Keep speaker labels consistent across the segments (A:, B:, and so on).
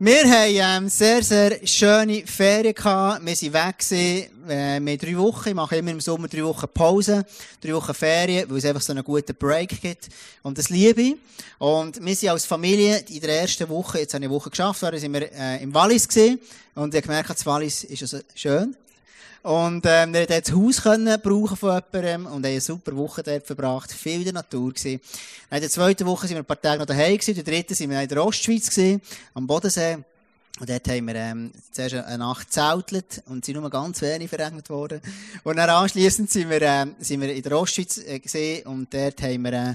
A: Wir haben ähm, sehr, sehr schöne Ferien gehabt. Wir sind weg gewesen, äh, mit drei Wochen. Ich mache immer im Sommer drei Wochen Pause, drei Wochen Ferien, weil es einfach so einen guten Break gibt. Und das liebe ich. Und wir sind als Familie in der ersten Woche, jetzt habe ich eine Woche geschafft, da sind wir äh, im Wallis gewesen. Und ich habe gemerkt, das Wallis ist also schön. Und, ähm, wir konnten das Haus können brauchen von jemandem und haben eine super Woche dort verbracht. Viel in der Natur gewesen. in der zweiten Woche sind wir ein paar Tage noch daheim gewesen. In der dritten sind wir in der Ostschweiz gewesen, am Bodensee. Und dort haben wir, ähm, zuerst eine Nacht zeltelt und sind nur ganz wenig verregnet worden. Und dann anschliessend sind wir, ähm, sind wir in der Ostschweiz äh, gesehen und dort haben wir, äh,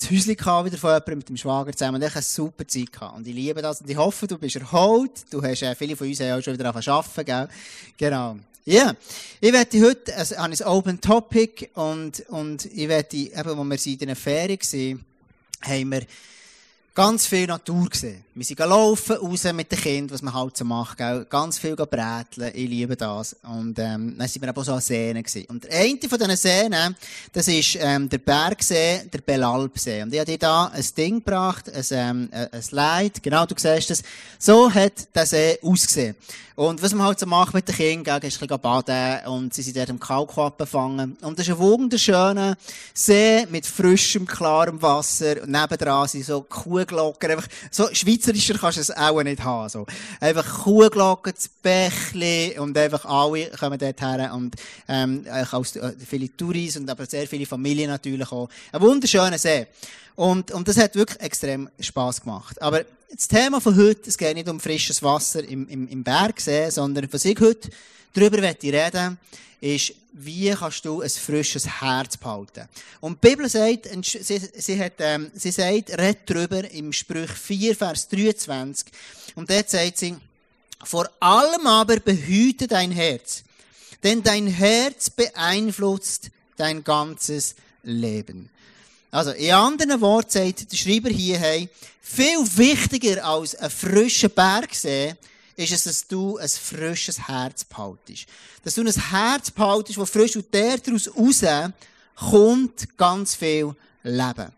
A: das Häuschen gehabt wieder von jemandem mit dem Schwager zusammen und ich eine super Zeit gehabt. Und ich liebe das und ich hoffe, du bist erholt. Du hast, äh, viele von uns haben auch schon wieder angefangen zu arbeiten, gell? Genau. Ja, yeah. ich werde heute also, an ein Open Topic und, und ich werde, eben, wo wir in den Ferien waren, haben wir ganz viel Natur gesehen. Wir sind laufen, raus mit den Kindern, was man halt so macht, gell? ganz viel bräteln, ich liebe das. Und ähm, dann sind wir aber so an Seen gewesen. Und eine von diesen Seen, das ist ähm, der Bergsee, der Belalpsee. Und ich habe dir da ein Ding gebracht, ein, ähm, ein Slide, genau, du siehst es. So hat der See ausgesehen. Und was man halt so macht mit den Kindern, gell, ist ein bisschen baden und sie sind dort im Kalkwappen fangen. Und das ist ein wunderschöner See mit frischem, klarem Wasser. Und nebendran sind so Kuhglocken, einfach so Schweiz schweizerischer kannst du es auch nicht haben. So. Einfach Kuhglocken, das Bächli und einfach alle kommen dort her und ähm, äh, viele Touris und aber sehr viele Familien natürlich auch. Ein wunderschöner See. Und, und das hat wirklich extrem Spaß gemacht. Aber das Thema von heute, es geht nicht um frisches Wasser im, im, im Bergsee, sondern was ich heute darüber reden ist, wie kannst du ein frisches Herz behalten? Und die Bibel sagt, sie, sie, hat, ähm, sie sagt, redet darüber im Sprüch 4, Vers 23. Und dort sagt sie, vor allem aber behüte dein Herz, denn dein Herz beeinflusst dein ganzes Leben. Also, in anderen Worten sagt der Schreiber hier, hey, viel wichtiger als ein frischer Bergsee ist es, dass du ein frisches Herz behaltest. Dass du ein Herz behaltest, das frisch und daraus raus kommt ganz viel Leben.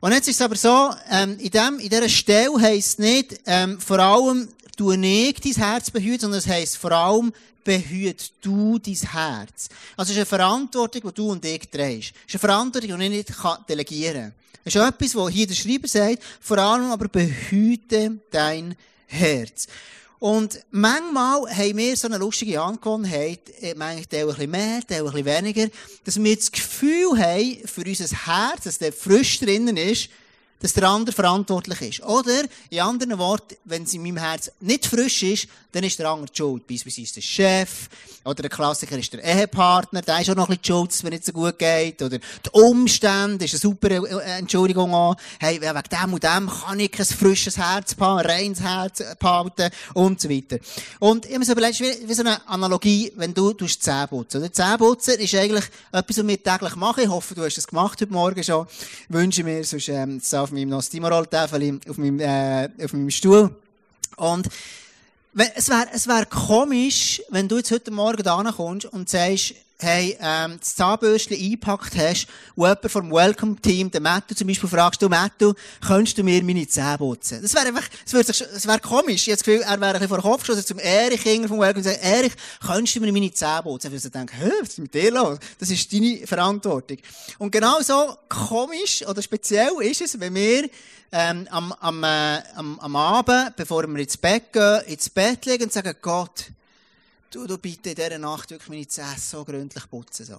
A: Und jetzt ist es aber so, ähm, in, dem, in dieser Stelle heisst es nicht, ähm, vor allem, du nicht dein Herz behüten, sondern es heisst vor allem, behüt du dein Herz. Also es ist eine Verantwortung, die du und ich trägst. Es ist eine Verantwortung, die ich nicht delegieren kann. Es ist etwas, wo hier der Schreiber sagt, vor allem aber behüte dein Herz. Und manchmal haben wir so eine lustige Angewohnheit, äh, manchmal ein bisschen mehr, ein bisschen weniger, dass wir das Gefühl haben, für unser Herz, dass der frisch drinnen ist, dass der andere verantwortlich ist. Oder, in anderen Worten, wenn es in meinem Herz nicht frisch ist, dann ist der andere schuld. Beispielsweise der Chef, oder der Klassiker ist der Ehepartner, der ist auch noch ein bisschen schuld, dass es nicht so gut geht. Oder die Umstände ist eine super äh, Entschuldigung an. Hey, wegen dem und dem kann ich kein frisches Herz behalten, ein reines Herz behalten und so weiter. Und ich so überlegt, wie, wie so eine Analogie, wenn du, du Zähne putzen. Der Zähneputzen ist eigentlich etwas, was wir täglich machen. Ich hoffe, du hast es gemacht heute Morgen schon. Wünsche mir, sonst, ähm, auf meinem noch Stimorol-Täfel auf meinem, äh, auf meinem Stuhl. Und es wäre es wär komisch, wenn du jetzt heute Morgen da kommst und sagst, hey, ähm, das Zahnbürstchen eingepackt hast und jemand vom Welcome-Team, den Mattu zum Beispiel, fragst du, Mattu, könntest du mir meine Zähne putzen? Das wäre einfach, das wäre das wär komisch. Ich habe das Gefühl, er wäre ein bisschen vor den Kopf geschossen zum Erich Hinger vom Welcome und sagt, Erich, könntest du mir meine Zähne putzen? Ich würde denken, hä, was ist mit dir los? Das ist deine Verantwortung. Und genau so komisch oder speziell ist es, wenn wir ähm, am, am, äh, am, am Abend, bevor wir ins Bett gehen, ins Bett liegen und sagen, Gott, du, du bitte in dieser Nacht wirklich meine Zähne so gründlich putzen. So.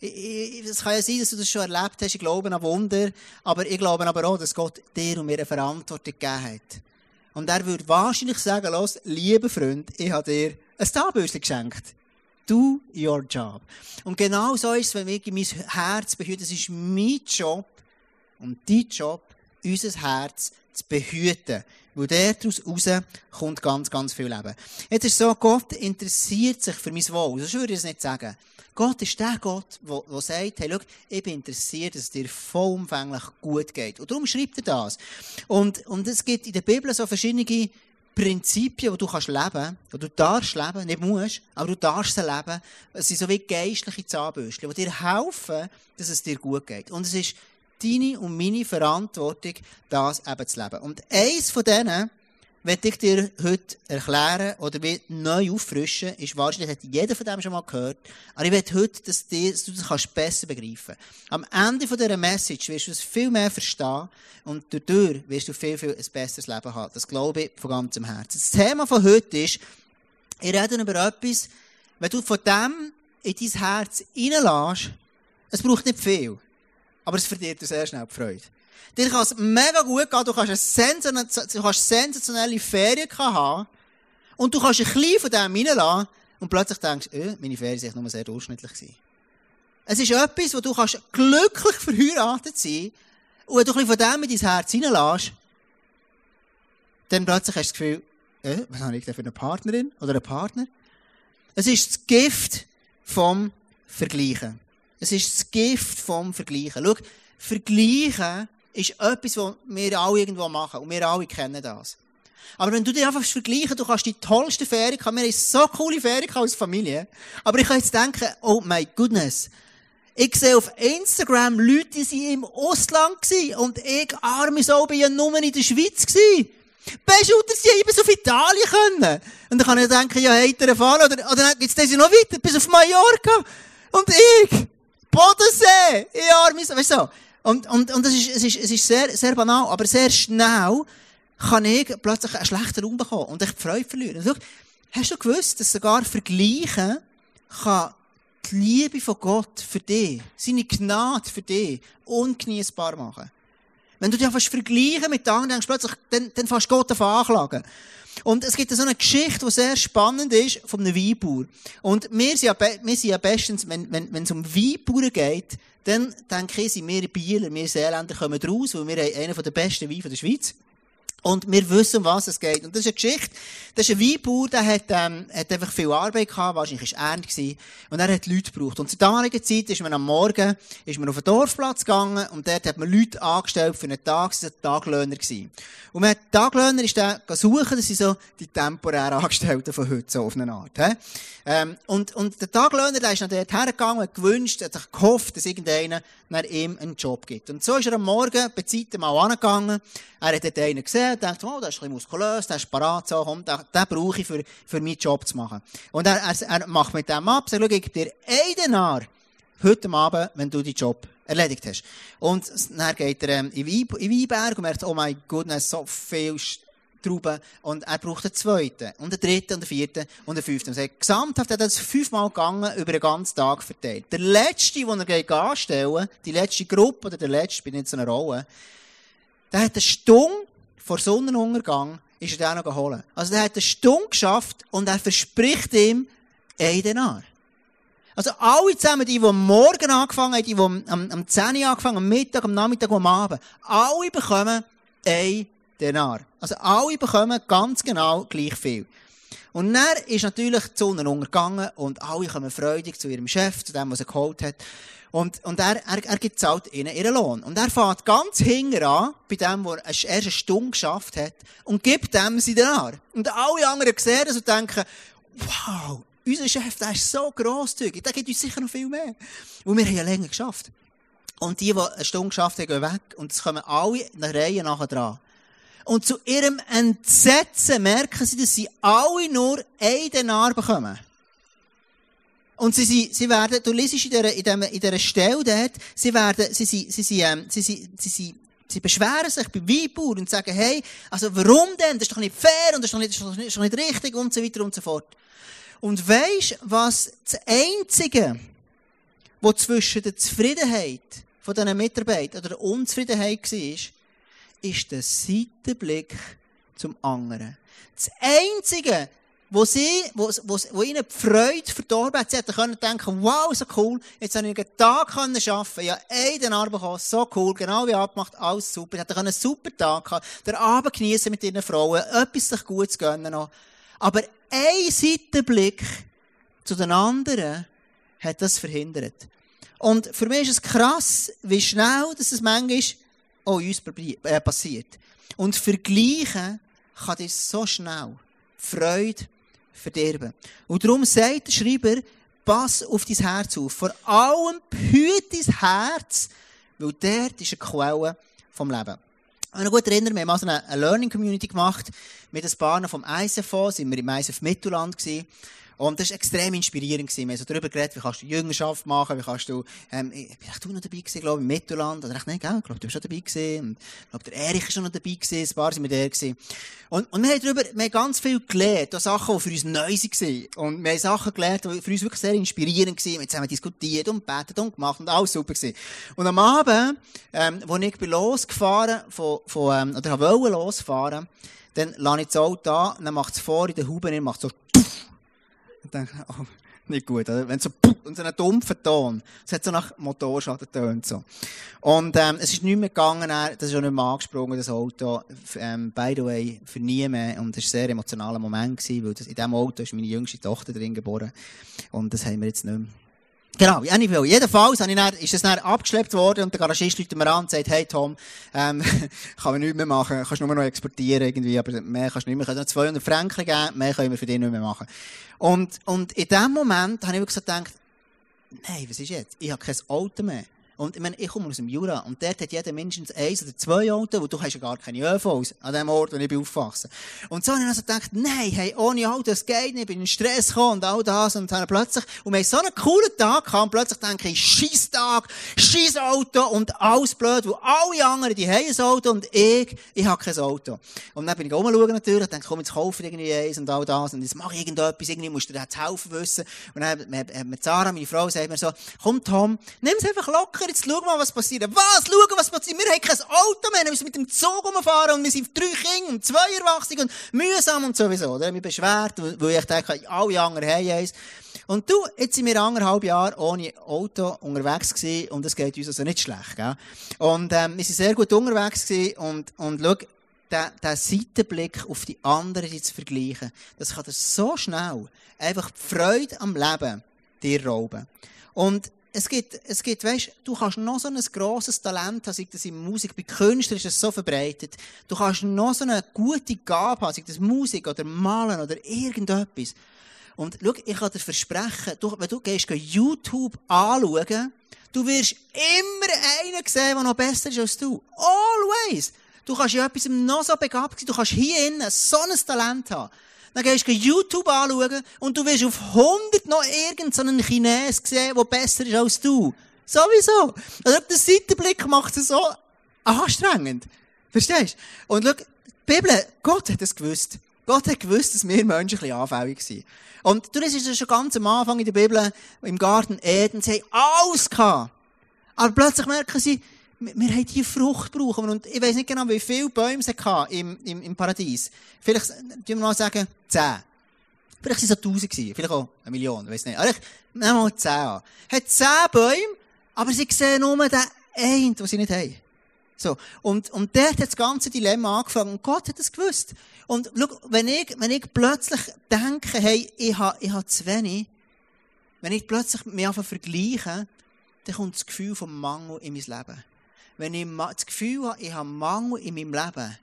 A: Es kann ja sein, dass du das schon erlebt hast. Ich glaube an Wunder. Aber ich glaube aber auch, dass Gott dir und mir eine Verantwortung gegeben hat. Und er würde wahrscheinlich sagen, los, lieber Freund, ich habe dir ein Zahnbürstchen geschenkt. Do your job. Und genau so ist es, wenn ich mein Herz behüte. Es ist mein Job und dein Job, unser Herz zu behüten. Weil daraus raus kommt ganz, ganz viel Leben. Jetzt ist es so, Gott interessiert sich für mein Wohl. Das würde ich es nicht sagen. Gott ist der Gott, der sagt, hey, schau, ich bin interessiert, dass es dir vollumfänglich gut geht. Und darum schreibt er das. Und, und es gibt in der Bibel so verschiedene Prinzipien, die du kannst leben, die du darfst leben, nicht musst, aber du darfst sie leben. Es sind so wie geistliche Zahnbürstchen, die dir helfen, dass es dir gut geht. Und es ist deine und meine Verantwortung, das eben zu leben. Und eins von denen, möchte ich dir heute erklären oder neu auffrischen, ist wahrscheinlich, hat jeder von dem schon mal gehört, aber ich möchte heute, dass, dir, dass du das kannst besser begreifen Am Ende von dieser Message wirst du es viel mehr verstehen und dadurch wirst du viel, viel ein besseres Leben haben. Das glaube ich von ganzem Herzen. Das Thema von heute ist, ich rede über etwas, wenn du von dem in dein Herz reinlässt, es braucht nicht viel, aber es verdient dir sehr schnell die Freude. Dir kann es mega gut gehen, du kannst eine sensationelle Ferien haben und du kannst ein bisschen von dem reinlassen und plötzlich denkst, äh, meine Ferien sind nur sehr durchschnittlich gewesen. Es ist etwas, wo du kannst glücklich verheiratet sein und wenn du ein bisschen von dem in dein Herz reinlässt, dann plötzlich hast du das Gefühl, äh, was habe ich denn für eine Partnerin oder einen Partner? Es ist das Gift vom Vergleichen. Es ist das Gift vom Vergleichen. Schau, Vergleichen ist etwas, was wir alle irgendwo machen. Und wir alle kennen das. Aber wenn du dich einfach vergleichen, du kannst die tollste Ferien haben. Wir haben so coole Ferien als Familie. Aber ich kann jetzt denken, oh my goodness. Ich sehe auf Instagram Leute, die sind im Ausland waren. Und ich, arme so, bin ja nur in der Schweiz gewesen. Beschütter, sie haben auf Italien können. Und dann kann ich denken, ja, er erfahren, oder, oder geht's das noch weiter, bis auf Mallorca. Und ich, Bodensee, ich arme weißt du, und, und, und es ist, es ist, es ist sehr, sehr banal, aber sehr schnell kann ich plötzlich einen schlechten Raum bekommen und ich die Freude verlieren. Schau, hast du gewusst, dass sogar Vergleichen kann die Liebe von Gott für dich, seine Gnade für dich ungenießbar machen? Wenn du dich fast vergleichen mit anderen, denkst plötzlich, dann, dann fast Gott auf anklagen. Und es gibt so eine Geschichte, die sehr spannend ist, von einem Weinbauer. Und wir sind ja, wir sind ja bestens, wenn, wenn, wenn es um Weinbauern geht, dann denke ich, sind wir Bieler, wir Seeländer kommen raus, weil wir haben einen der besten Weine der Schweiz. Und wir wissen, um was es geht. Und das ist eine Geschichte. Das ist ein Weinbauer, der hat, ähm, hat einfach viel Arbeit gehabt, wahrscheinlich war Ernte gewesen. Und er hat Leute gebraucht. Und zur damaligen Zeit ist man am Morgen, ist man auf den Dorfplatz gegangen und dort hat man Leute angestellt für einen Tag, das war ein Taglöhner gewesen. Und man hat, Taglöhner ist dann suchen, das sind so die temporären Angestellten von heute, so auf eine Art, he? ähm, und, und der Taglöhner, der ist dann dort hergegangen und gewünscht, hat sich gehofft, dass irgendeiner nach ihm einen Job gibt. Und so ist er am Morgen bei Zeiten mal angegangen. Er hat dort einen gesehen, und denkt, oh, der ist ein bisschen muskulös, der ist parat, so, komm, den, den brauche ich für, für meinen Job zu machen. Und er, er, er macht mit dem ab, sagt, schau, ich dir einen Denar heute Abend, wenn du deinen Job erledigt hast. Und dann geht er ähm, in Weinberg und merkt, oh mein Gott, so viel Trauben und er braucht einen zweiten und einen dritten und einen vierten und einen fünften. Und gesamthaft hat er das fünfmal gegangen, über den ganzen Tag verteilt. Der letzte, den er geht anstellen, die letzte Gruppe oder der letzte, bin nicht so eine Rolle, der hat eine Stunde vor Sonnenuntergang ist er den noch geholt. Also der hat eine Stunde geschafft und er verspricht ihm einen Denar. Also alle zusammen, die, die am Morgen angefangen haben, die, die am, am 10 Uhr angefangen am Mittag, am Nachmittag, am Abend, alle bekommen einen Denar. Also alle bekommen ganz genau gleich viel. Und dann ist natürlich die Sonne untergegangen und alle kommen freudig zu ihrem Chef, zu dem, was er geholt hat. Und, und er, er, er gibt zahlt ihnen ihren Lohn. Und er fährt ganz hinten an, bei dem, wo er erst eine Stunde geschafft hat, und gibt dem sie Denar. Und alle anderen sehen das und denken, wow, unser Chef, der ist so grosszügig, der gibt uns sicher noch viel mehr. Und wir haben ja länger geschafft. Und die, die eine Stunde geschafft haben, gehen weg. Und es kommen alle in der Reihe nachher dran. Und zu ihrem Entsetzen merken sie, dass sie alle nur einen Denar bekommen. Und sie, sie, sie werden, du liest in dieser, in dieser, in dieser Stelle dort, sie werden, sie, sie, sie, sie, ähm, sie, sie, sie, sie, sie beschweren sich bei Weinbauern und sagen, hey, also warum denn? Das ist doch nicht fair und das ist doch nicht, ist doch nicht, ist doch nicht richtig und so weiter und so fort. Und weisst, was das Einzige, was zwischen der Zufriedenheit von diesen Mitarbeitern oder der Unzufriedenheit war, ist der Seitenblick zum anderen. Das Einzige, wo sie, wo, wo, wo ihnen die Freude verdorben hat, sie hätten können denken, wow, so cool, jetzt habe ich einen Tag können arbeiten, ja, einen Abend bekommen, so cool, genau wie abgemacht, alles super, sie hätten einen super Tag haben, den Abend genießen mit ihren Frauen, etwas sich Gutes gönnen noch. Aber ein Seitenblick zu den anderen hat das verhindert. Und für mich ist es krass, wie schnell dass es manchmal auch uns äh, passiert. Und vergleichen kann dir so schnell Freude verderben. Und darum sagt der Schreiber, pass auf dein Herz auf. Vor allem behüte dein Herz, weil dort ist eine Quelle vom Leben. Ich mich gut erinnere, wir haben also eine, Learning Community gemacht mit ein paar vom ISFO, sind wir im ISF Mittelland gewesen. Und das war extrem inspirierend. Wir haben so darüber geredet, wie kannst du Jüngerschaft machen, wie kannst du, ähm, ich, bin du noch dabei gewesen, glaube ich, im Mittelland, oder echt nicht, gell? Ich glaube, du bist schon dabei gewesen. Und ich glaube, der Erich ist schon noch dabei gewesen, ein paar sind wir da gewesen. Und, und wir haben darüber, wir haben ganz viel gelernt, auch Sachen, die für uns neu waren. Und wir haben Sachen gelernt, die für uns wirklich sehr inspirierend waren. Wir haben zusammen diskutiert und betet und gemacht und alles super gewesen. Und am Abend, ähm, wo ich bin losgefahren, von, von, ähm, oder wollte losfahren, dann lasse ich das Auto an, dann macht es vor in der Haube, und macht so, denke, oh, nicht gut, oder? Wenn so, und so einen dumpfen Ton. Es hat so nach Motorschaden tönt so. Und, ähm, es ist nicht mehr gegangen, das ist auch nicht mehr angesprungen, das Auto, ähm, by the way, für nie mehr. Und es war ein sehr emotionaler Moment gewesen, weil das, in diesem Auto ist meine jüngste Tochter drin geboren. Und das haben wir jetzt nicht mehr. Genau, anyway, jedenfalls dann, ist es dann abgeschleppt worden und der Garagist ruft mir an und sagt, hey Tom, ähm, kann man nichts mehr machen, kannst nur noch exportieren irgendwie, aber mehr kannst du nicht mehr, kannst noch 200 Franken geben, mehr können wir für dich nicht mehr machen. Und, und in dem Moment habe ich so gedacht, nein, was ist jetzt? Ich habe kein Auto mehr. Und ich meine, ich komme aus dem Jura und dort hat jeder mindestens eins oder zwei Autos, wo du hast ja gar keine ÖVs an dem Ort, wo ich bin aufgewachsen. Und so habe ich also gedacht, nein, hey, ohne Auto, das geht nicht, ich bin in Stress gekommen und all das und dann plötzlich, und wir haben so einen coolen Tag gehabt und plötzlich denke ich, scheiß Tag, scheiß Auto und alles blöd, wo alle anderen, die haben ein Auto und ich, ich habe kein Auto. Und dann bin ich rumschauen natürlich, ich denke, komm, jetzt kaufe ich irgendwie eins und all das und jetzt mache ich irgendetwas, irgendwie musst du dir jetzt helfen wissen. Und dann hat mir Zara, meine Frau, sagt mir so, komm Tom, nimm es einfach locker, jetzt schau mal, was passiert. Was? Schau, was passiert. Wir haben kein Auto mehr, wir müssen mit dem Zug rumfahren und wir sind drei Kinder und zwei Erwachsene und mühsam und sowieso. Oder? Ich mich beschwert, weil ich denke, alle anderen haben eins. Und du, jetzt sind wir anderthalb Jahre ohne Auto unterwegs gewesen und es geht uns also nicht schlecht, gell? Und, ähm, wir sind sehr gut unterwegs gewesen und, und schau, der, der Seitenblick auf die anderen zu vergleichen, das kann dir so schnell einfach die Freude am Leben dir rauben. Und es gibt, es gibt, weißt, du kannst noch so ein grosses Talent haben, sei das in Musik, bei Künstlern ist es so verbreitet. Du kannst noch so eine gute Gabe haben, sei das Musik oder Malen oder irgendetwas. Und schau, ich kann dir versprechen, du, wenn du gehst YouTube anschauen, du wirst immer einen sehen, der noch besser ist als du. Always! Du kannst ja etwas noch so begabt sein, du kannst hier innen so ein Talent haben. Dann gehst du YouTube anschauen und du wirst auf 100 noch irgendeinen Chines sehen, der besser ist als du. Sowieso. Also der Seitenblick macht es so anstrengend. Verstehst du? Und schau, die Bibel, Gott hat es gewusst. Gott hat gewusst, dass wir Menschen ein bisschen anfällig sind. Und du, das ist schon ganz am Anfang in der Bibel, im Garten Eden, sie haben alles gehabt. Aber plötzlich merken sie, wir, haben Frucht brauchen. Und ich weiß nicht genau, wie viele Bäume es im, im, im Paradies. Vielleicht, tun wir mal sagen, zehn. Vielleicht waren es tausend. Vielleicht auch eine Million, ich weiß nicht. Aber ich, nehmen wir mal zehn an. Hat zehn Bäume, aber sie sehen nur den einen, den sie nicht haben. So. Und, und dort hat das ganze Dilemma angefangen. Und Gott hat es gewusst. Und schau, wenn ich, wenn ich plötzlich denke, hey, ich habe, ich habe zu wenig, wenn ich plötzlich mich einfach vergleiche, dann kommt das Gefühl vom Mangel in mein Leben wenn ich das Gefühl habe, ich habe Mangel in meinem Leben,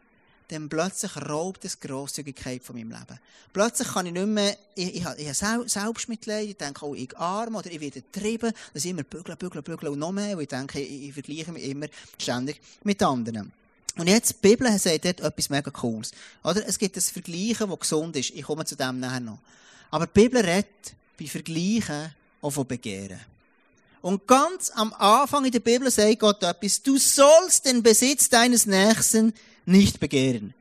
A: dann plötzlich raubt es Grosszügigkeit von meinem Leben. Plötzlich kann ich nicht mehr, ich, ich, ich habe Selbstmitleid, ich denke, oh, ich arm oder ich werde getrieben, dass ich immer bügeln, bügeln, bügeln und noch mehr, weil ich denke, ich, ich vergleiche mich immer ständig mit anderen. Und jetzt, die Bibel sagt dort etwas mega Cooles. Oder? Es gibt das Vergleichen, das gesund ist. Ich komme zu dem nachher noch. Aber die Bibel redet bei Vergleichen auch von Begehren. Und ganz am Anfang in der Bibel sagt Gott etwas, du sollst den Besitz deines Nächsten nicht begehren.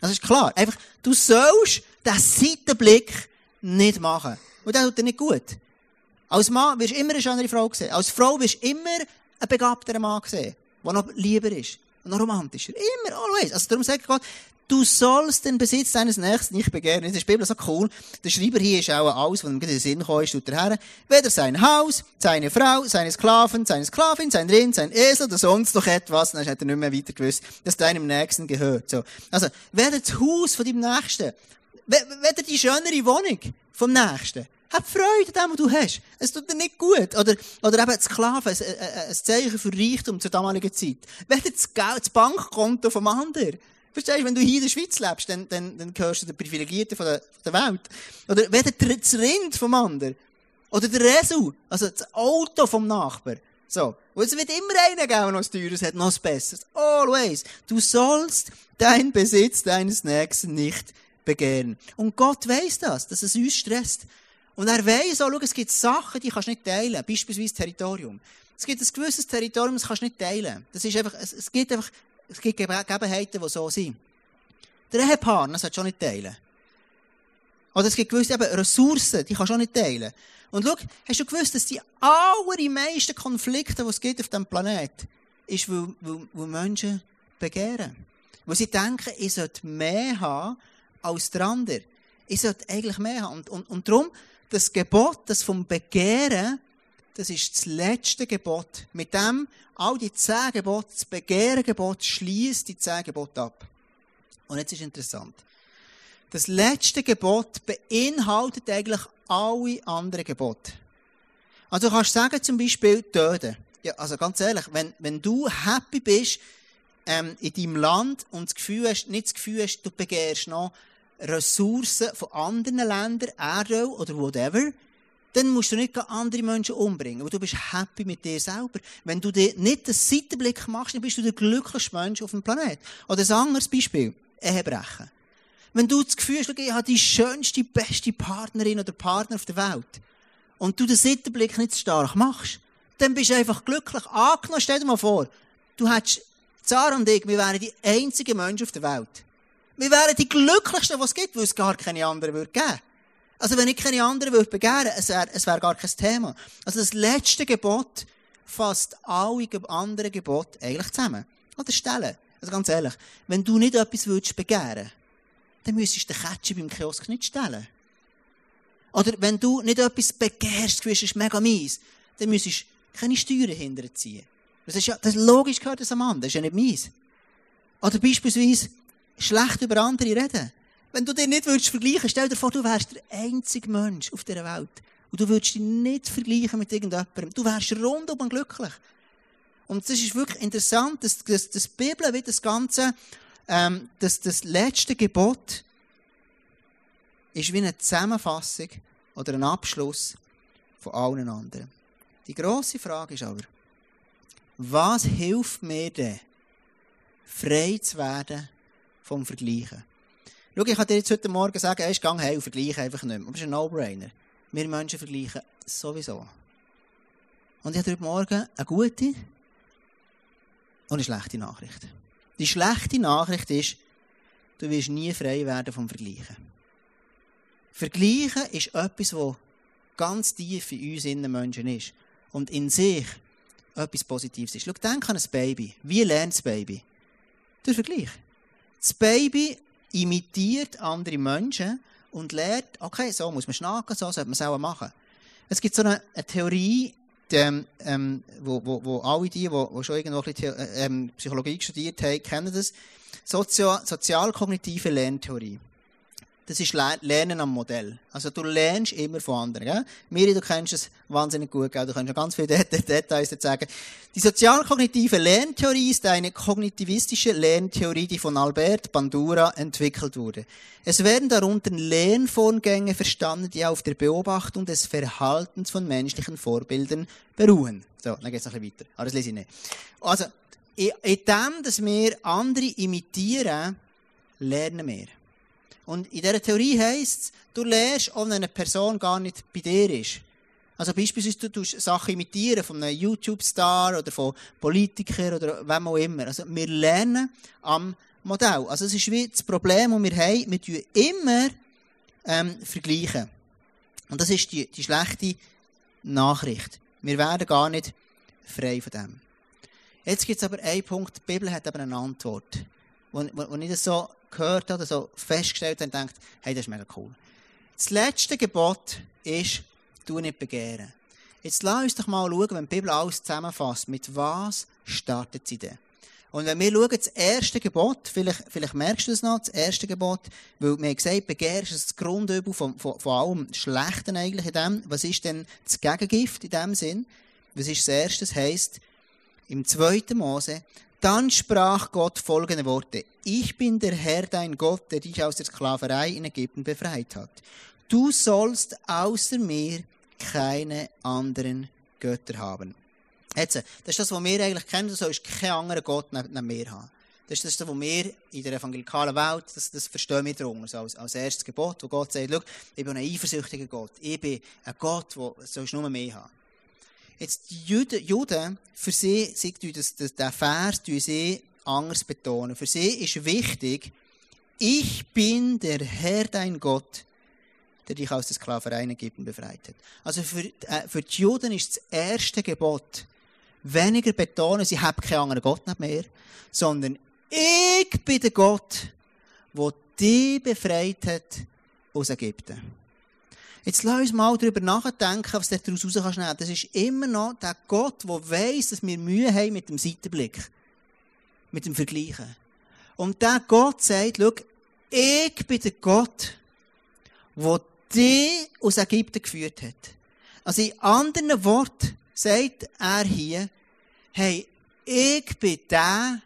A: Das ist klar. Einfach, du sollst den Seitenblick nicht machen. Und das tut dir nicht gut. Als Mann wirst du immer eine schönere Frau sehen. Als Frau wirst du immer einen begabteren Mann sehen, der noch lieber ist. Noch romantischer. Immer, always. Also darum sagt Gott, Du sollst den Besitz deines Nächsten nicht begehren. Das ist Bibel so cool. Der Schreiber hier ist auch alles, was ihm in den Sinn kommt, tut der Herr. Weder sein Haus, seine Frau, seine Sklaven, seine Sklavin, sein Rind, sein Esel oder sonst noch etwas. Dann hat er nicht mehr weiter gewusst, das deinem Nächsten gehört. So. Also, weder das Haus von deinem Nächsten, weder die schönere Wohnung vom Nächsten. Hab Freude an dem, was du hast. Es tut dir nicht gut. Oder, oder eben Sklaven, ein, ein, ein Zeichen für Reichtum zur damaligen Zeit. Weder das, Geld, das Bankkonto vom anderen. Verstehst du, wenn du hier in der Schweiz lebst, dann, dann, dann gehörst du den Privilegierten von der, von der Welt. Oder weder das Rind vom anderen. Oder der Resu, also das Auto vom Nachbar. So. Und es wird immer einen geben, noch das Teures hat, noch das Besseres. Always. Du sollst deinen Besitz deines Nächsten nicht begehren. Und Gott weiß das, dass es uns stresst. Und er weiß auch, schau, es gibt Sachen, die kannst du nicht teilen. Beispielsweise Territorium. Es gibt ein gewisses Territorium, das kannst du nicht teilen. Das ist einfach, es, es gibt einfach, es gibt Gegebenheiten, die so sind. Der Ehepartner sollte schon nicht teilen. Oder es gibt gewisse eben Ressourcen, die kannst du auch nicht teilen. Und schau, hast du gewusst, dass die allermeisten Konflikte, die es gibt auf diesem Planeten, ist, weil, weil, weil Menschen begehren. Weil sie denken, ich sollte mehr haben als der andere. Ich sollte eigentlich mehr haben. Und, und, und darum, das Gebot, das vom Begehren, das ist das letzte Gebot. Mit dem, all die zehn Gebote, das Begehrengebot schließt die zehn Gebote ab. Und jetzt ist interessant. Das letzte Gebot beinhaltet eigentlich alle anderen Gebote. Also du kannst sagen, zum Beispiel töten. Ja, also ganz ehrlich, wenn, wenn du happy bist ähm, in deinem Land und das Gefühl hast, nicht das Gefühl hast, du begehrst noch Ressourcen von anderen Ländern, Erdöl oder whatever, dann musst du nicht andere Menschen umbringen, weil du bist happy mit dir selber. Wenn du dir nicht den Seitenblick machst, dann bist du der glücklichste Mensch auf dem Planeten. Oder ein anderes Beispiel, Ehebrechen. Wenn du das Gefühl hast, ich habe die schönste, beste Partnerin oder Partner auf der Welt und du den Seitenblick nicht stark machst, dann bist du einfach glücklich. Angenommen, stell dir mal vor, du hättest, Zara und ich, wir wären die einzigen Menschen auf der Welt. Wir wären die glücklichsten, die es gibt, weil es gar keine anderen würde geben. Also wenn ich keine anderen würde begehren, es wäre, es wäre gar kein Thema. Also das letzte Gebot fasst alle anderen Gebote eigentlich zusammen. Oder stellen. Also ganz ehrlich, wenn du nicht etwas würdest begehren, dann müsstest du den Ketchup beim Kiosk nicht stellen. Oder wenn du nicht etwas begehrst, du ist mega mies, dann müsstest du keine Steuern hinterziehen. Das ist ja, das logisch gehört das am anderen, das ist ja nicht mies. Oder beispielsweise, schlecht über andere reden. Wenn du dir nicht würdest vergleichen, stell dir vor, du wärst der einzige Mensch auf dieser Welt. Und du würdest dich nicht vergleichen mit irgendjemandem. Du wärst rundum glücklich. Und das ist wirklich interessant, dass, dass, dass die Bibel wie das Ganze, ähm, dass das letzte Gebot ist wie eine Zusammenfassung oder ein Abschluss von allen anderen. Die grosse Frage ist aber, was hilft mir denn, frei zu werden vom Vergleichen? Schau, ich kann dir jetzt heute Morgen sagen, gang hey, vergleiche einfach nicht mehr. Aber das ist ein No-Brainer. Wir Menschen vergleichen sowieso. Und ich habe heute Morgen eine gute und eine schlechte Nachricht. Die schlechte Nachricht ist, du wirst nie frei werden vom Vergleichen. Vergleichen ist etwas, was ganz tief in uns innen Menschen ist. Und in sich etwas Positives ist. Schau, denk an ein Baby. Wie lernt das Baby? Durch Vergleich. Das Baby imitiert andere Menschen und lernt, okay, so muss man schnacken, so sollte man es auch machen. Es gibt so eine, eine Theorie, die, ähm, wo, wo, wo alle die, die schon irgendwo ein bisschen, äh, ähm, Psychologie studiert haben, kennen das. Sozio sozialkognitive Lerntheorie. Das ist Lernen am Modell. Also du lernst immer von anderen. Gell? Miri, du kennst es wahnsinnig gut. Gell? Du kannst noch ganz viele Details dazu sagen. Die sozialkognitive Lerntheorie ist eine kognitivistische Lerntheorie, die von Albert Bandura entwickelt wurde. Es werden darunter Lernvorgänge verstanden, die auf der Beobachtung des Verhaltens von menschlichen Vorbildern beruhen. So, dann geht's noch ein bisschen weiter. Aber das lese ich nicht. Also, in dem, dass wir andere imitieren, lernen wir. Und in dieser Theorie heisst es, du lernst, ob eine Person gar nicht bei dir ist. Also beispielsweise, du tust Sachen imitieren von einem YouTube-Star oder von Politikern oder wem auch immer. Also wir lernen am Modell. Also es ist wie das Problem, das wir haben, wir tun immer ähm, vergleichen. Und das ist die, die schlechte Nachricht. Wir werden gar nicht frei von dem. Jetzt gibt es aber einen Punkt, die Bibel hat aber eine Antwort. Wo, wo, wo ich das so gehört habe, so festgestellt habe und denkt, hey, das ist mega cool. Das letzte Gebot ist, du nicht begehren. Jetzt lass uns doch mal schauen, wenn die Bibel alles zusammenfasst, mit was startet sie denn? Und wenn wir schauen, das erste Gebot, vielleicht, vielleicht merkst du es noch, das erste Gebot, weil wir haben gesagt, Begehren ist das Grundübel von, von, von allem Schlechten eigentlich in dem. Was ist denn das Gegengift in dem Sinn? Was ist das erste? Das heisst, im zweiten Mose, dann sprach Gott folgende Worte. Ich bin der Herr, dein Gott, der dich aus der Sklaverei in Ägypten befreit hat. Du sollst außer mir keine anderen Götter haben. Jetzt, das ist das, was wir eigentlich kennen. Du sollst keinen anderen Gott neben mir haben. Das ist das, was wir in der evangelikalen Welt, das, das verstehen wir darunter. Also als, als erstes Gebot, wo Gott sagt, ich bin ein eifersüchtiger Gott. Ich bin ein Gott, der sollst nur mehr haben. Jetzt, die Juden, Juden für sie, sie das, das, den Vers, sie anders betonen. Für sie ist wichtig, ich bin der Herr, dein Gott, der dich aus der Sklaverei Ägypten befreit hat. Also für, äh, für die Juden ist das erste Gebot, weniger betonen, sie haben keinen anderen Gott mehr, sondern ich bin der Gott, der dich befreit hat aus Ägypten. Jetzt lass uns mal darüber nachdenken, was du daraus raus kannst Das ist immer noch der Gott, der weiss, dass wir Mühe haben mit dem Seitenblick. Mit dem Vergleichen. Und der Gott sagt, schau, ich bin der Gott, der dich aus Ägypten geführt hat. Also in anderen Worten sagt er hier, hey, ich bin der,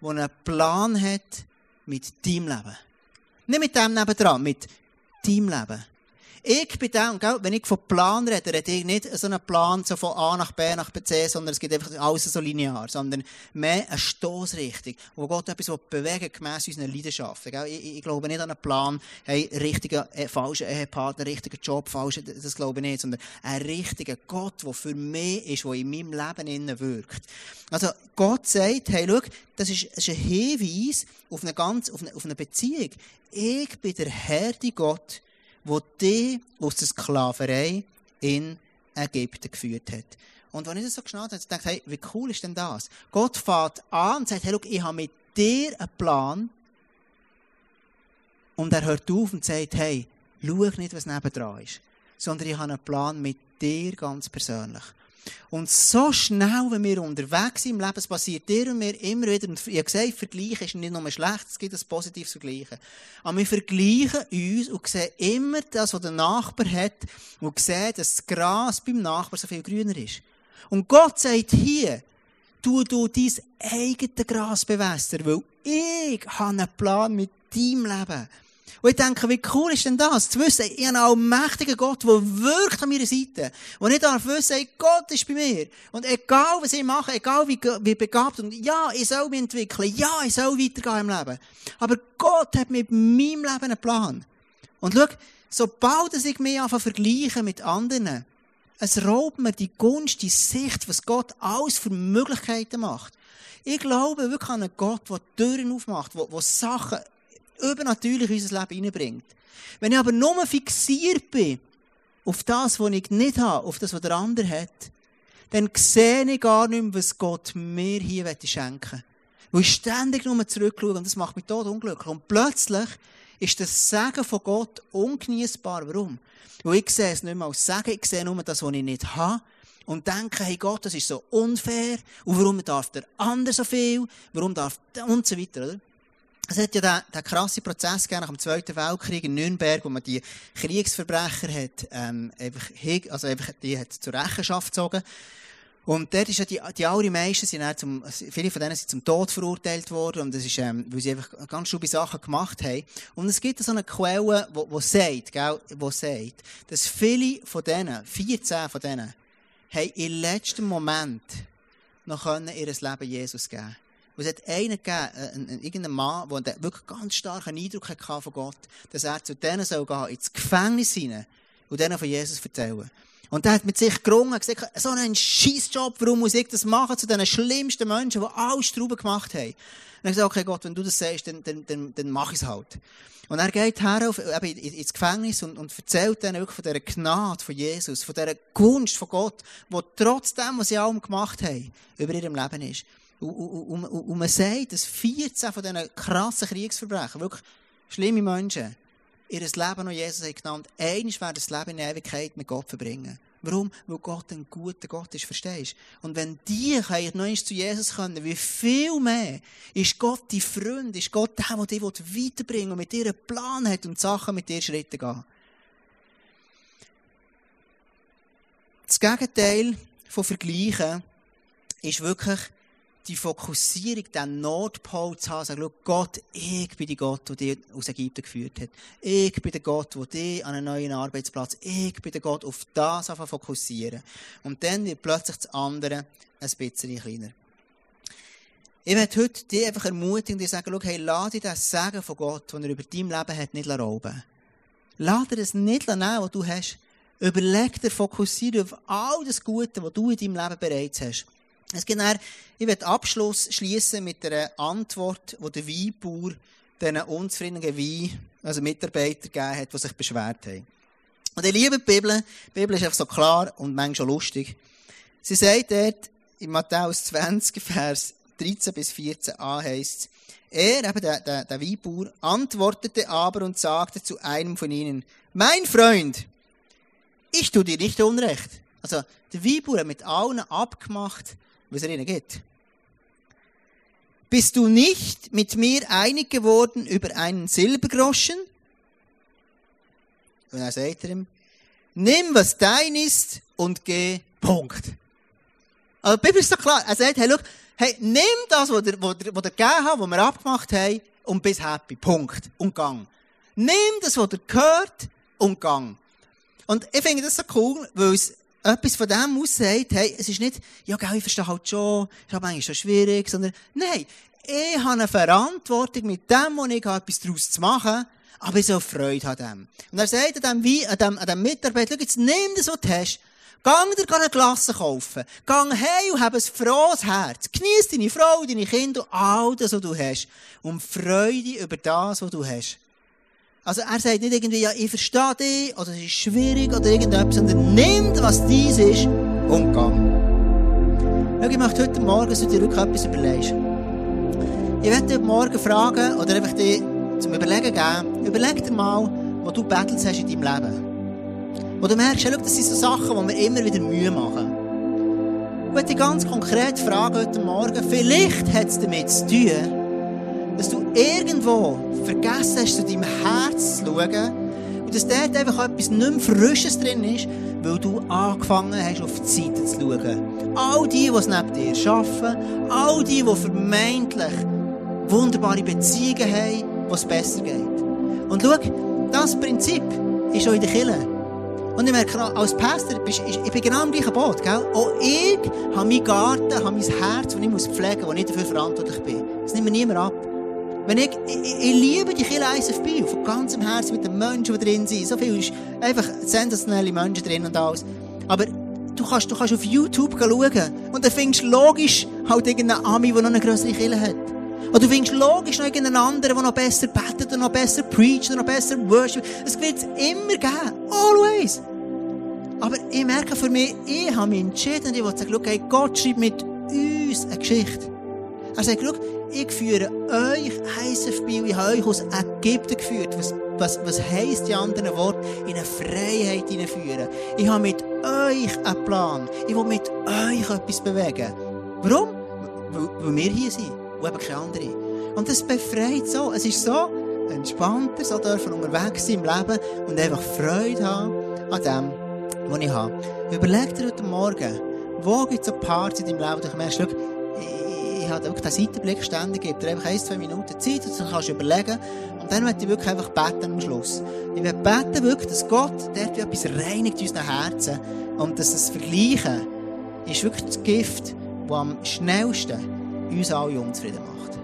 A: der einen Plan hat mit deinem Leben. Nicht mit dem nebendran, mit deinem Leben. Ich bin der, und wenn ich von Plan rede, rede ich nicht so einen Plan so von A nach B nach C, sondern es geht einfach alles so linear, sondern mehr eine Stoßrichtung, wo Gott etwas bewegen gemäss unseren Leidenschaften. Ich, ich, glaube nicht an einen Plan, hey, richtiger, äh, falscher Ehepartner, richtiger Job, falscher, das glaube ich nicht, sondern einen richtigen Gott, der für mich ist, der in meinem Leben innen wirkt. Also, Gott sagt, hey, schau, das ist, das ist ein Hinweis auf eine ganz, auf eine, auf eine Beziehung. Ich bin der Herr, die Gott, der dich aus der Sklaverei in Ägypten geführt hat. Und wenn ich das so geschnallt habe, dachte ich, hey, wie cool ist denn das? Gott fährt an und sagt, hey, look, ich habe mit dir einen Plan. Und er hört auf und sagt, hey, schau nicht, was nebendran ist, sondern ich habe einen Plan mit dir ganz persönlich. Und so schnell, wenn wir unterwegs sind im Leben, es passiert dir und mir immer wieder, und ich habe gesagt, Vergleichen ist nicht nur schlecht, es gibt ein positives Vergleichen. Aber wir vergleichen uns und sehen immer das, was der Nachbar hat, und sehen, dass das Gras beim Nachbar so viel grüner ist. Und Gott sagt hier, tu du dein eigenes Gras bewässern, weil ich habe einen Plan mit deinem Leben. Und ich denke, wie cool ist denn das? Zu wissen, ich habe einen allmächtigen Gott, der wirkt an meiner Seite. Und ich darf wissen, Gott ist bei mir. Und egal, was ich mache, egal wie, wie begabt, und ja, ich soll mich entwickeln, ja, ich soll weitergehen im Leben. Aber Gott hat mit meinem Leben einen Plan. Und schau, sobald ich mich anfange vergleichen mit anderen, es raubt mir die Gunst, die Sicht, was Gott alles für Möglichkeiten macht. Ich glaube wirklich an einen Gott, der Türen aufmacht, der Sachen übernatürlich in unser Leben hineinbringt. Wenn ich aber nur fixiert bin auf das, was ich nicht habe, auf das, was der andere hat, dann sehe ich gar nicht mehr, was Gott mir hier schenken will. Weil ich ständig nur zurückschaue und das macht mich tot unglücklich. Und plötzlich ist das Segen von Gott ungenießbar. Warum? Weil ich sehe es nicht mehr als Segen, ich sehe nur das, was ich nicht habe. Und denke, hey Gott, das ist so unfair. Und warum darf der andere so viel? Warum darf und so weiter, oder? Es hat ja den, den krassen Prozess gegeben nach dem Zweiten Weltkrieg in Nürnberg, wo man die Kriegsverbrecher hat, ähm, einfach, also einfach, die hat zur Rechenschaft gezogen. Und dort ist ja die, die allermeisten sind dann zum, viele von denen sind zum Tod verurteilt worden, und das ist, ähm, weil sie einfach ganz schlimme Sachen gemacht haben. Und es gibt so eine Quelle, wo, wo sagt, gell, wo sagt, dass viele von denen, 14 von denen, haben im letzten Moment noch können ihr Leben Jesus geben und es hat einen gegeben, irgendeinen Mann, der wirklich ganz starken Eindruck hatte von Gott, dass er zu denen soll gehen, ins Gefängnis hinein und denen von Jesus erzählen. Und er hat mit sich gerungen, gesagt, so einen Scheißjob, warum muss ich das machen, zu den schlimmsten Menschen, die alles Strauben gemacht haben. Und hat gesagt, okay Gott, wenn du das sagst, dann, dann, dann, dann mach ich es halt. Und er geht her auf, eben ins Gefängnis und, und erzählt ihnen wirklich von dieser Gnade von Jesus, von dieser Gunst von Gott, die trotzdem, was sie allem gemacht haben, über ihrem Leben ist. Und, und, man sagt, dass 14 von diesen krassen Kriegsverbrechen, wirklich schlimme Menschen, ihr Leben noch Jesus genannt, eines werden das Leben in Ewigkeit mit Gott verbringen. Warum? Weil Gott ein guter Gott ist, verstehst du? Und wenn die noch zu Jesus können, wie viel mehr ist Gott dein Freund, ist Gott der, der dich weiterbringen und mit dir einen Plan hat und Sachen mit dir Schritte gehen. Das Gegenteil von Vergleichen ist wirklich die Fokussierung, den Nordpol zu haben, sagen, Gott, ich bin der Gott, der dich aus Ägypten geführt hat. Ich bin der Gott, der dich an einen neuen Arbeitsplatz, ich bin der Gott, auf das fokussieren. Und dann wird plötzlich das andere ein bisschen kleiner. Ich möchte heute dich einfach ermutigen, dir sagen, hey, lass dir das Sagen von Gott, das er über dein Leben hat, nicht rauben. Lass dir das nicht nehmen, was du hast. Überleg dir, fokussiere auf all das Gute, was du in deinem Leben bereits hast. Es gibt dann, ich werde Abschluss schließen mit einer Antwort, die der Weinbauer diesen unzufriedenen Wein, also Mitarbeiter gegeben hat, die sich beschwert haben. Und ich liebe die Bibel. Die Bibel ist einfach so klar und manchmal schon lustig. Sie sagt dort, in Matthäus 20, Vers 13 bis 14a heißt er, eben der, der, der Weinbauer, antwortete aber und sagte zu einem von ihnen, mein Freund, ich tue dir nicht Unrecht. Also, der Weinbauer hat mit allen abgemacht, was er ihnen gibt. Bist du nicht mit mir einig geworden über einen Silbergroschen? Und er sagt ihm, nimm, was dein ist und geh, Punkt. Also, die Bibel ist so klar. Er sagt, hey, schau, hey, nimm das, was ihr, was gegeben habt, was wir abgemacht haben, und bist happy. Punkt. Und gang. Nimm das, was ihr gehört, und gang. Und ich finde das so cool, weil es etwas von dem aussagt, hey, es ist nicht, ja, gell, ich verstehe halt schon, ist aber eigentlich schon schwierig, sondern, nein, ich habe eine Verantwortung mit dem, was ich habe, etwas daraus zu machen, aber ich soll Freude an dem. Und er sagt an dem, wie, an dem, an dem Mitarbeiter, schau, jetzt nimm das, was du hast, Gang dir eine Klasse kaufen. Gang hey und hab ein frohes Herz. Genieß deine Frau, deine Kinder all das, was du hast. Und Freude über das, was du hast. Also er sagt nicht irgendwie, ja, ich verstehe dich, oder es ist schwierig, oder irgendetwas, sondern nimm, was dies ist, und. Schau, ich möchte heute Morgen, dass du dir wirklich etwas überlegst. Ich werde heute Morgen fragen, oder einfach dir zum Überlegen geben, überleg dir mal, wo du Battles hast in deinem Leben. Wo du merkst, schau, das sind so Sachen, die mir immer wieder Mühe machen. Ich möchte dich ganz konkret fragen heute Morgen, vielleicht hat es damit zu tun, dass du irgendwo vergessen hast, zu deinem Herz zu schauen und dass dort einfach etwas nicht mehr Frisches drin ist, weil du angefangen hast, auf die Seite zu schauen. All die, die es neben dir arbeiten, all die, die vermeintlich wunderbare Beziehungen haben, wo es besser geht. Und schau, das Prinzip ist auch in der Kirche. Und ich merke, als Pastor, ich bin genau im gleichen Boot, gell? Auch ich habe meinen Garten, habe mein Herz, das ich muss pflegen muss, wo ich dafür verantwortlich bin. Das nimmt mir niemand ab. Wenn ich, ich, ich liebe die Kirche ISFB von ganzem Herzen mit den Menschen, die drin sind. So viel ist einfach sensationelle Menschen drin und alles. Aber du kannst, du kannst auf YouTube schauen und dann findest du logisch halt irgendeinen Ami, der noch eine größere Kirche hat. Oder du findest logisch noch irgendeinen anderen, der noch besser betet oder noch besser preacht oder noch besser worship. Es wird es immer geben. Always. Aber ich merke für mich, ich habe mich entschieden und ich will sagen, hey, Gott schreibt mit uns eine Geschichte. Er sagt, schau, ich führe euch, ISFB, ich habe euch aus Ägypten geführt. Was, was, was heisst die anderen Worte? In eine Freiheit hineinführen. Ich habe mit euch einen Plan. Ich will mit euch etwas bewegen. Warum? Weil, wir hier sind und eben keine andere. Und das befreit so. Es ist so entspannter, so dürfen unterwegs sein im Leben und einfach Freude haben an dem, was ich habe. Überleg dir heute Morgen, wo gibt es so Parts in deinem Leben, wo du merkst, schau, habe wirklich den Seitenblick ständig, gebe dir einfach ein, zwei Minuten Zeit, und dann kannst du überlegen. Und dann möchte ich wirklich einfach beten am Schluss. Ich will beten wirklich, dass Gott dort etwas reinigt in unseren Herzen und dass das Vergleichen ist wirklich das Gift, das am schnellsten uns alle unzufrieden macht.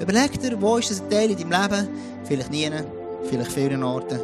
A: Überleg dir, wo ist das ein Teil in deinem Leben? Vielleicht nie, vielleicht vielen Orten.